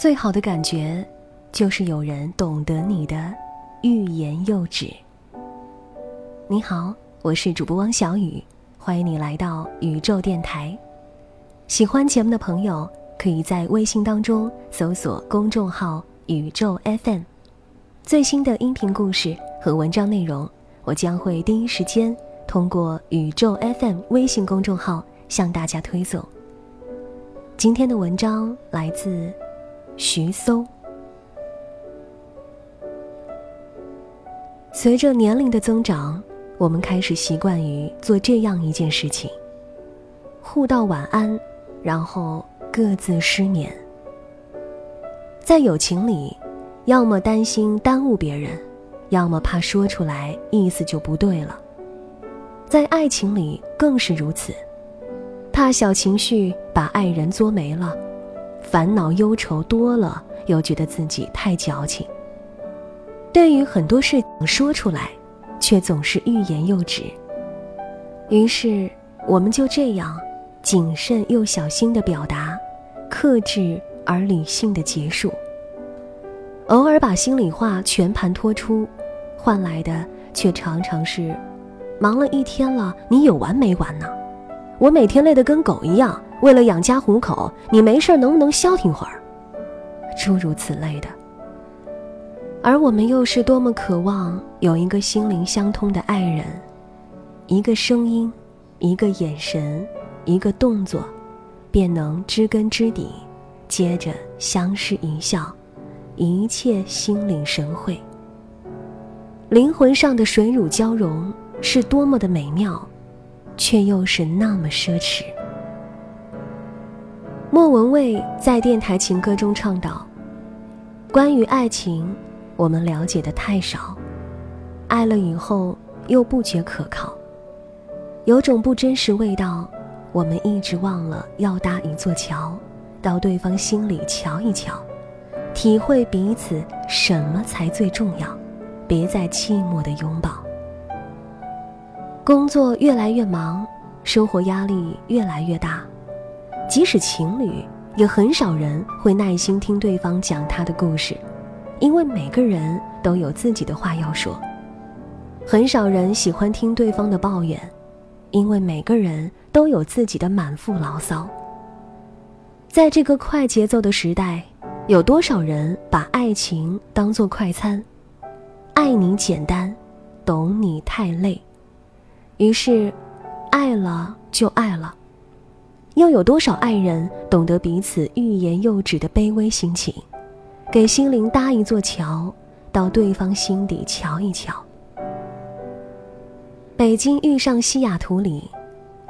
最好的感觉，就是有人懂得你的欲言又止。你好，我是主播汪小雨，欢迎你来到宇宙电台。喜欢节目的朋友，可以在微信当中搜索公众号“宇宙 FM”，最新的音频故事和文章内容，我将会第一时间通过宇宙 FM 微信公众号向大家推送。今天的文章来自。徐搜。随着年龄的增长，我们开始习惯于做这样一件事情：互道晚安，然后各自失眠。在友情里，要么担心耽误别人，要么怕说出来意思就不对了。在爱情里更是如此，怕小情绪把爱人作没了。烦恼忧愁多了，又觉得自己太矫情。对于很多事情说出来，却总是欲言又止。于是，我们就这样谨慎又小心的表达，克制而理性的结束。偶尔把心里话全盘托出，换来的却常常是：忙了一天了，你有完没完呢？我每天累得跟狗一样。为了养家糊口，你没事能不能消停会儿？诸如此类的。而我们又是多么渴望有一个心灵相通的爱人，一个声音，一个眼神，一个动作，便能知根知底，接着相视一笑，一切心领神会。灵魂上的水乳交融是多么的美妙，却又是那么奢侈。莫文蔚在电台情歌中唱道：“关于爱情，我们了解的太少，爱了以后又不觉可靠，有种不真实味道。我们一直忘了要搭一座桥，到对方心里瞧一瞧，体会彼此什么才最重要。别再寂寞的拥抱。工作越来越忙，生活压力越来越大。”即使情侣，也很少人会耐心听对方讲他的故事，因为每个人都有自己的话要说。很少人喜欢听对方的抱怨，因为每个人都有自己的满腹牢骚。在这个快节奏的时代，有多少人把爱情当做快餐？爱你简单，懂你太累。于是，爱了就爱了。又有多少爱人懂得彼此欲言又止的卑微心情，给心灵搭一座桥，到对方心底瞧一瞧。北京遇上西雅图里，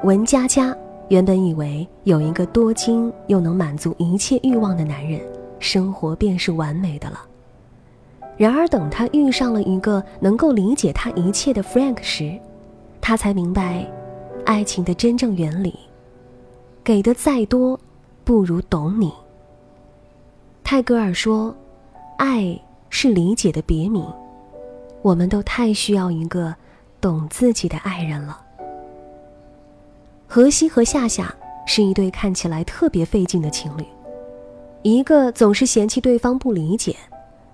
文佳佳原本以为有一个多金又能满足一切欲望的男人，生活便是完美的了。然而等她遇上了一个能够理解她一切的 Frank 时，她才明白，爱情的真正原理。给的再多，不如懂你。泰戈尔说：“爱是理解的别名。”我们都太需要一个懂自己的爱人了。荷西和夏夏是一对看起来特别费劲的情侣，一个总是嫌弃对方不理解，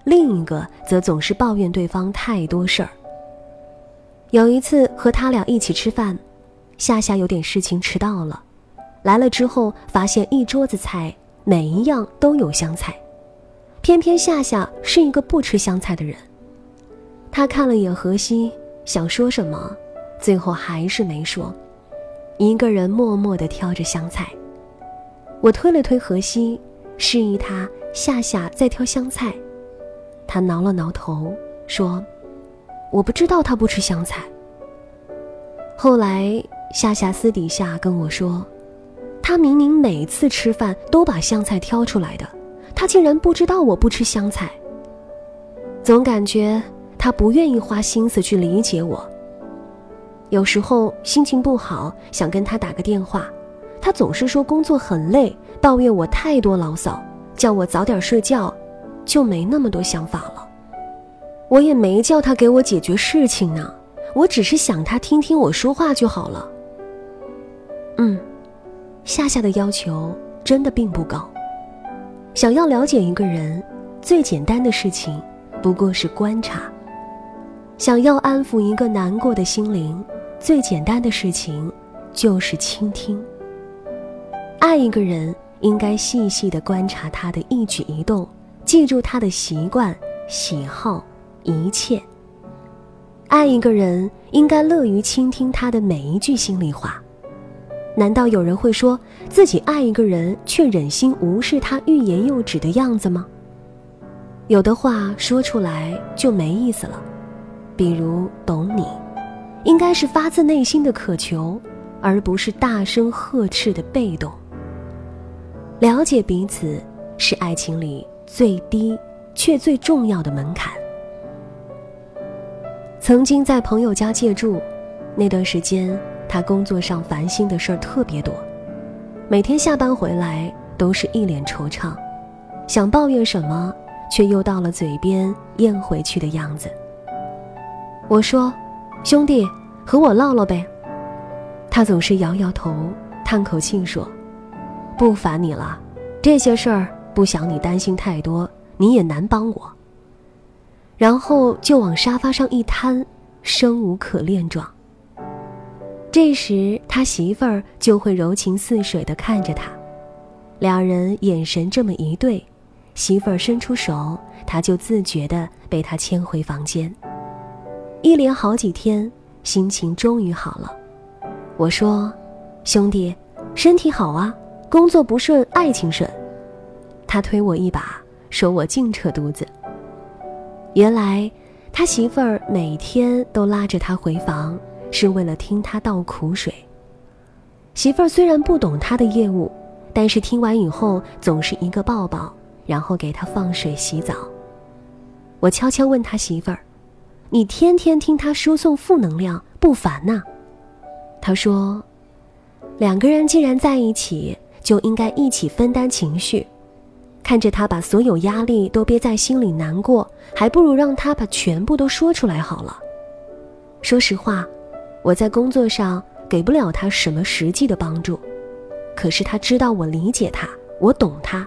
另一个则总是抱怨对方太多事儿。有一次和他俩一起吃饭，夏夏有点事情迟到了。来了之后，发现一桌子菜，每一样都有香菜，偏偏夏夏是一个不吃香菜的人。他看了眼荷西，想说什么，最后还是没说，一个人默默地挑着香菜。我推了推荷西，示意他夏夏在挑香菜。他挠了挠头，说：“我不知道他不吃香菜。”后来夏夏私底下跟我说。他明明每次吃饭都把香菜挑出来的，他竟然不知道我不吃香菜。总感觉他不愿意花心思去理解我。有时候心情不好，想跟他打个电话，他总是说工作很累，抱怨我太多牢骚，叫我早点睡觉，就没那么多想法了。我也没叫他给我解决事情呢，我只是想他听听我说话就好了。嗯。夏夏的要求真的并不高，想要了解一个人，最简单的事情不过是观察；想要安抚一个难过的心灵，最简单的事情就是倾听。爱一个人，应该细细的观察他的一举一动，记住他的习惯、喜好，一切。爱一个人，应该乐于倾听他的每一句心里话。难道有人会说自己爱一个人，却忍心无视他欲言又止的样子吗？有的话说出来就没意思了，比如懂你，应该是发自内心的渴求，而不是大声呵斥的被动。了解彼此，是爱情里最低却最重要的门槛。曾经在朋友家借住，那段时间他工作上烦心的事儿特别多，每天下班回来都是一脸惆怅，想抱怨什么，却又到了嘴边咽回去的样子。我说：“兄弟，和我唠唠呗。”他总是摇摇头，叹口气说：“不烦你了，这些事儿不想你担心太多，你也难帮我。”然后就往沙发上一瘫，生无可恋状。这时他媳妇儿就会柔情似水地看着他，两人眼神这么一对，媳妇儿伸出手，他就自觉地被他牵回房间。一连好几天，心情终于好了。我说：“兄弟，身体好啊，工作不顺，爱情顺。”他推我一把，说我净扯犊子。原来，他媳妇儿每天都拉着他回房，是为了听他倒苦水。媳妇儿虽然不懂他的业务，但是听完以后总是一个抱抱，然后给他放水洗澡。我悄悄问他媳妇儿：“你天天听他输送负能量，不烦呐？”他说：“两个人既然在一起，就应该一起分担情绪。”看着他把所有压力都憋在心里难过，还不如让他把全部都说出来好了。说实话，我在工作上给不了他什么实际的帮助，可是他知道我理解他，我懂他，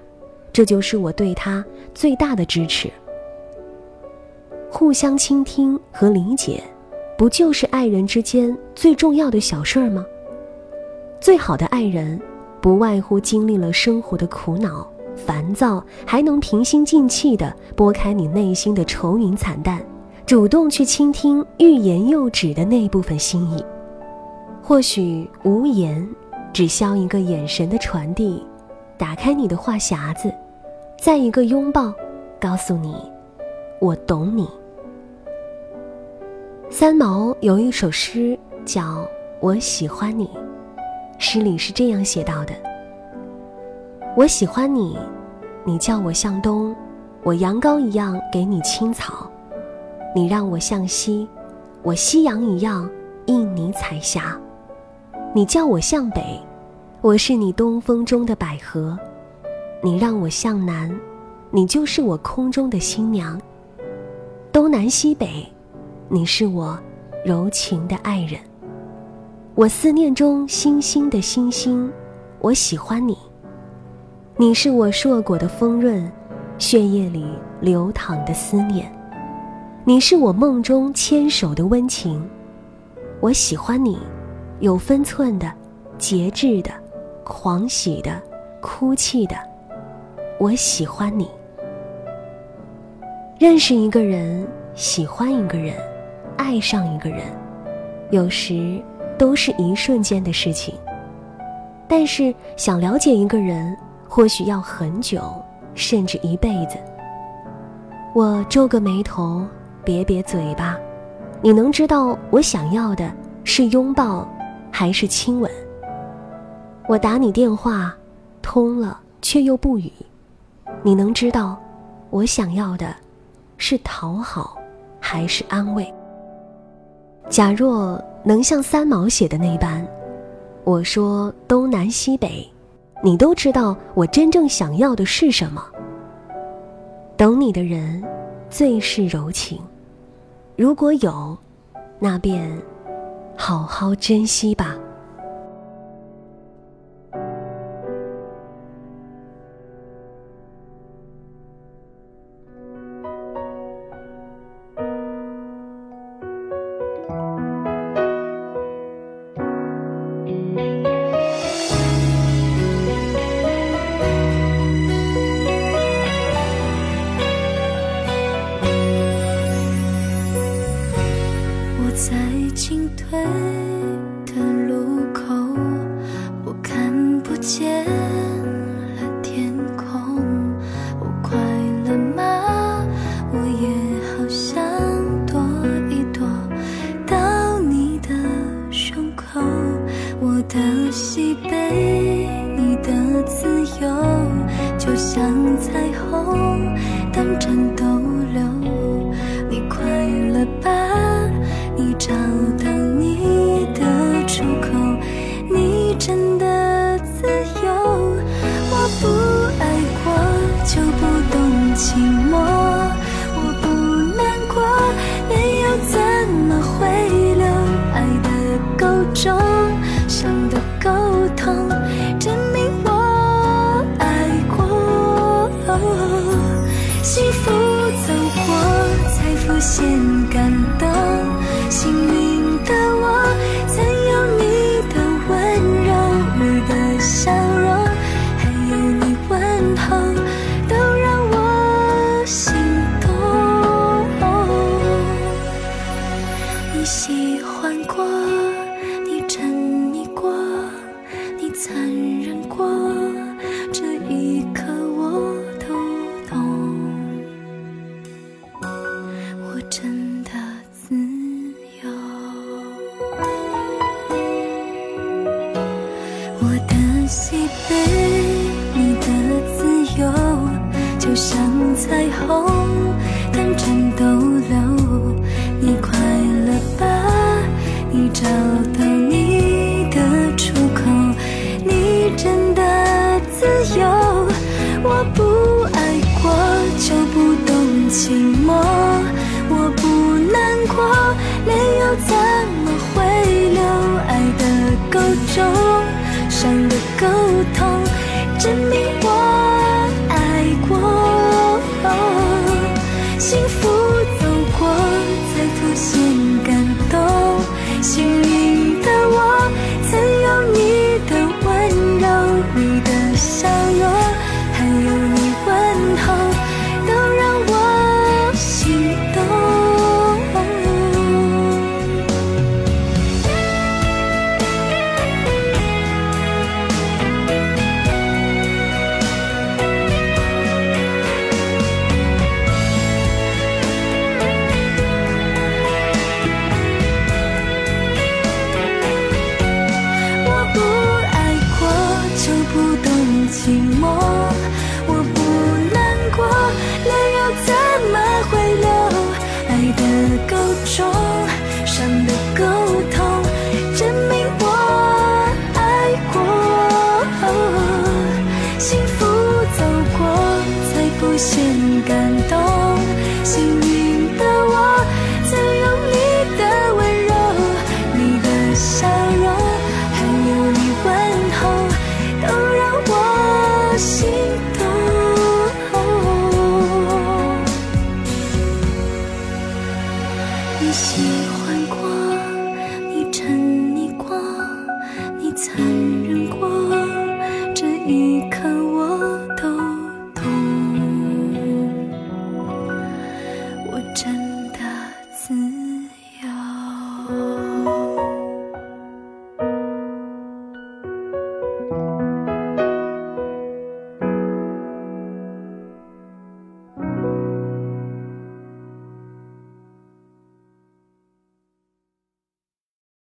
这就是我对他最大的支持。互相倾听和理解，不就是爱人之间最重要的小事儿吗？最好的爱人，不外乎经历了生活的苦恼。烦躁还能平心静气地拨开你内心的愁云惨淡，主动去倾听欲言又止的那部分心意。或许无言，只消一个眼神的传递，打开你的话匣子，再一个拥抱，告诉你，我懂你。三毛有一首诗叫《我喜欢你》，诗里是这样写到的。我喜欢你，你叫我向东，我羊羔一样给你青草；你让我向西，我夕阳一样映你彩霞；你叫我向北，我是你东风中的百合；你让我向南，你就是我空中的新娘。东南西北，你是我柔情的爱人。我思念中星星的星星，我喜欢你。你是我硕果的丰润，血液里流淌的思念。你是我梦中牵手的温情。我喜欢你，有分寸的，节制的，狂喜的，哭泣的。我喜欢你。认识一个人，喜欢一个人，爱上一个人，有时都是一瞬间的事情。但是想了解一个人。或许要很久，甚至一辈子。我皱个眉头，瘪瘪嘴巴，你能知道我想要的是拥抱，还是亲吻？我打你电话，通了却又不语，你能知道我想要的是讨好，还是安慰？假若能像三毛写的那般，我说东南西北。你都知道我真正想要的是什么。等你的人，最是柔情。如果有，那便好好珍惜吧。在进退的路口我看不见了天空我快乐吗？我也好想躲一躲到你的胸口我的喜悲你的自由就像彩虹等战斗没找到你的出口，你真的自由，我不爱过就不懂寂寞，我不难过，泪又怎么会流，爱的够久。先感动，幸运的我在拥有。